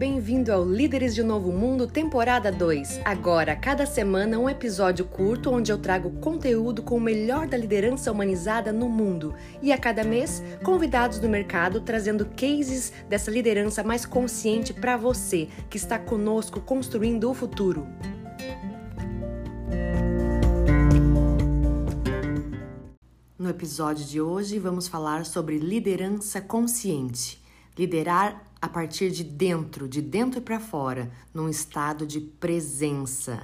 bem-vindo ao Líderes de Novo Mundo, temporada 2. Agora, cada semana, um episódio curto onde eu trago conteúdo com o melhor da liderança humanizada no mundo. E a cada mês, convidados do mercado trazendo cases dessa liderança mais consciente para você que está conosco construindo o futuro. No episódio de hoje, vamos falar sobre liderança consciente. Liderar a partir de dentro, de dentro para fora, num estado de presença.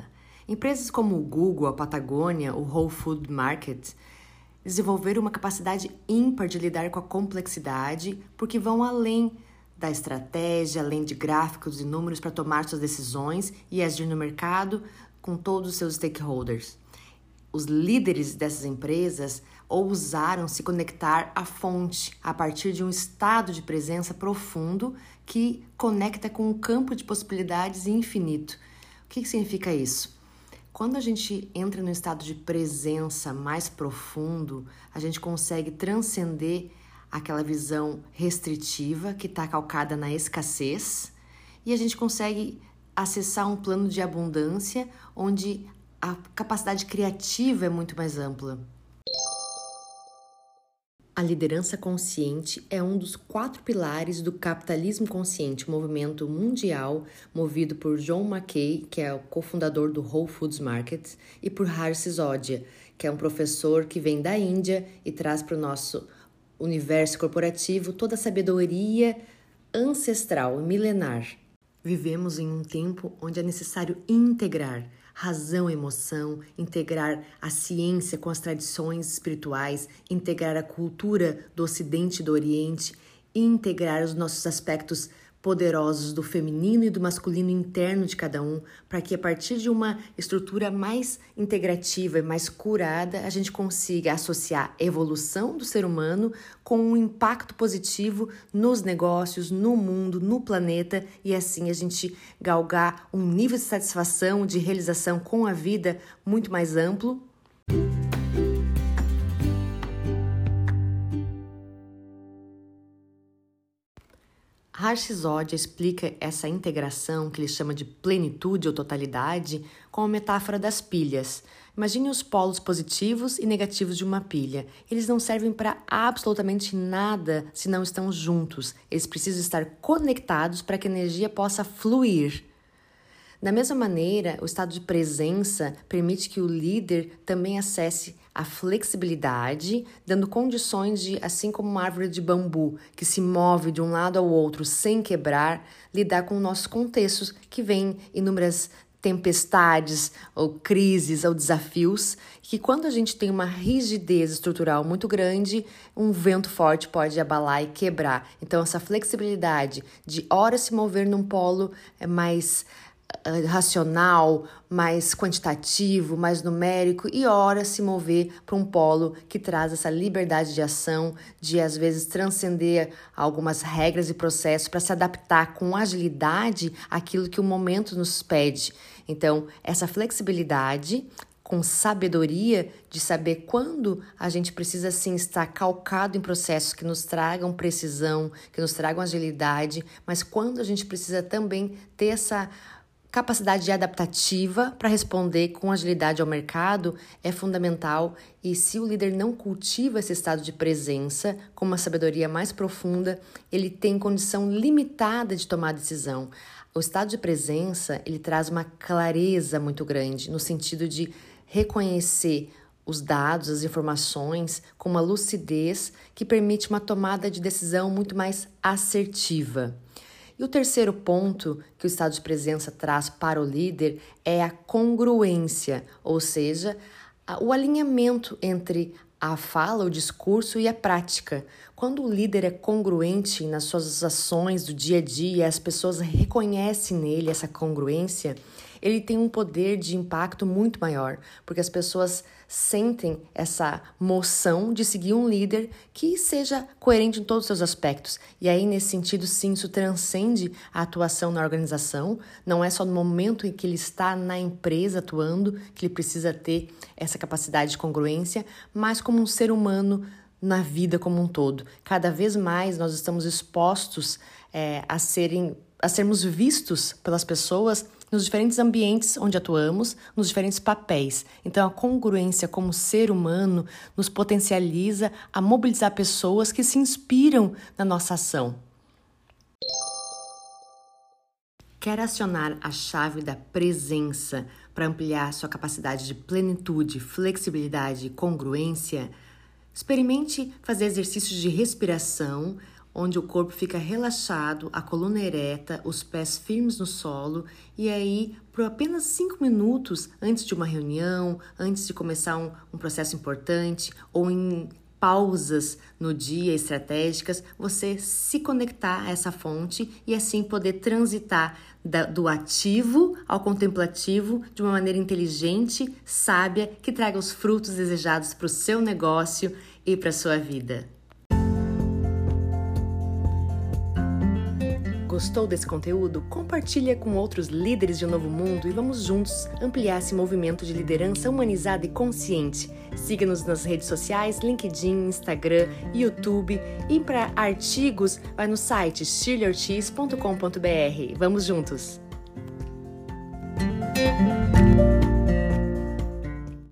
Empresas como o Google, a Patagônia, o Whole Food Market desenvolveram uma capacidade ímpar de lidar com a complexidade, porque vão além da estratégia, além de gráficos e números para tomar suas decisões e agir no mercado com todos os seus stakeholders. Os líderes dessas empresas ousaram se conectar à fonte a partir de um estado de presença profundo que conecta com um campo de possibilidades infinito. O que, significa isso? Quando a gente entra no estado de presença mais profundo, a gente consegue transcender aquela visão restritiva que está calcada na escassez e a gente consegue acessar um plano de abundância onde a capacidade criativa é muito mais ampla. A liderança consciente é um dos quatro pilares do capitalismo consciente, movimento mundial movido por John Mackay, que é o cofundador do Whole Foods Market, e por Harsh Sisodia, que é um professor que vem da Índia e traz para o nosso universo corporativo toda a sabedoria ancestral e milenar. Vivemos em um tempo onde é necessário integrar razão emoção, integrar a ciência com as tradições espirituais, integrar a cultura do Ocidente e do Oriente, integrar os nossos aspectos poderosos do feminino e do masculino interno de cada um, para que a partir de uma estrutura mais integrativa e mais curada, a gente consiga associar a evolução do ser humano com um impacto positivo nos negócios, no mundo, no planeta e assim a gente galgar um nível de satisfação, de realização com a vida muito mais amplo Harshizódia explica essa integração, que ele chama de plenitude ou totalidade, com a metáfora das pilhas. Imagine os polos positivos e negativos de uma pilha. Eles não servem para absolutamente nada se não estão juntos. Eles precisam estar conectados para que a energia possa fluir. Da mesma maneira, o estado de presença permite que o líder também acesse a flexibilidade, dando condições de, assim como uma árvore de bambu que se move de um lado ao outro sem quebrar, lidar com nossos contextos que vêm inúmeras tempestades ou crises ou desafios, que quando a gente tem uma rigidez estrutural muito grande, um vento forte pode abalar e quebrar. Então essa flexibilidade de hora se mover num polo é mais racional, mais quantitativo, mais numérico e ora se mover para um polo que traz essa liberdade de ação, de às vezes transcender algumas regras e processos para se adaptar com agilidade àquilo que o momento nos pede. Então, essa flexibilidade com sabedoria de saber quando a gente precisa sim estar calcado em processos que nos tragam precisão, que nos tragam agilidade, mas quando a gente precisa também ter essa Capacidade adaptativa para responder com agilidade ao mercado é fundamental e se o líder não cultiva esse estado de presença com uma sabedoria mais profunda, ele tem condição limitada de tomar decisão. O estado de presença, ele traz uma clareza muito grande no sentido de reconhecer os dados, as informações com uma lucidez que permite uma tomada de decisão muito mais assertiva. E o terceiro ponto que o estado de presença traz para o líder é a congruência, ou seja, o alinhamento entre a fala, o discurso e a prática. Quando o líder é congruente nas suas ações do dia a dia, as pessoas reconhecem nele essa congruência, ele tem um poder de impacto muito maior, porque as pessoas sentem essa moção de seguir um líder que seja coerente em todos os seus aspectos. E aí, nesse sentido, sim, isso transcende a atuação na organização. Não é só no momento em que ele está na empresa atuando que ele precisa ter essa capacidade de congruência, mas como um ser humano na vida como um todo. Cada vez mais nós estamos expostos é, a serem a sermos vistos pelas pessoas nos diferentes ambientes onde atuamos, nos diferentes papéis. Então, a congruência como ser humano nos potencializa a mobilizar pessoas que se inspiram na nossa ação. Quer acionar a chave da presença para ampliar sua capacidade de plenitude, flexibilidade e congruência? Experimente fazer exercícios de respiração, onde o corpo fica relaxado, a coluna ereta, os pés firmes no solo, e aí, por apenas cinco minutos antes de uma reunião, antes de começar um, um processo importante, ou em pausas no dia estratégicas, você se conectar a essa fonte e assim poder transitar da, do ativo ao contemplativo de uma maneira inteligente, sábia, que traga os frutos desejados para o seu negócio e para a sua vida. Gostou desse conteúdo? Compartilha com outros líderes de um novo mundo e vamos juntos ampliar esse movimento de liderança humanizada e consciente. Siga-nos nas redes sociais, LinkedIn, Instagram, YouTube e para artigos vai no site shirleyortiz.com.br. Vamos juntos!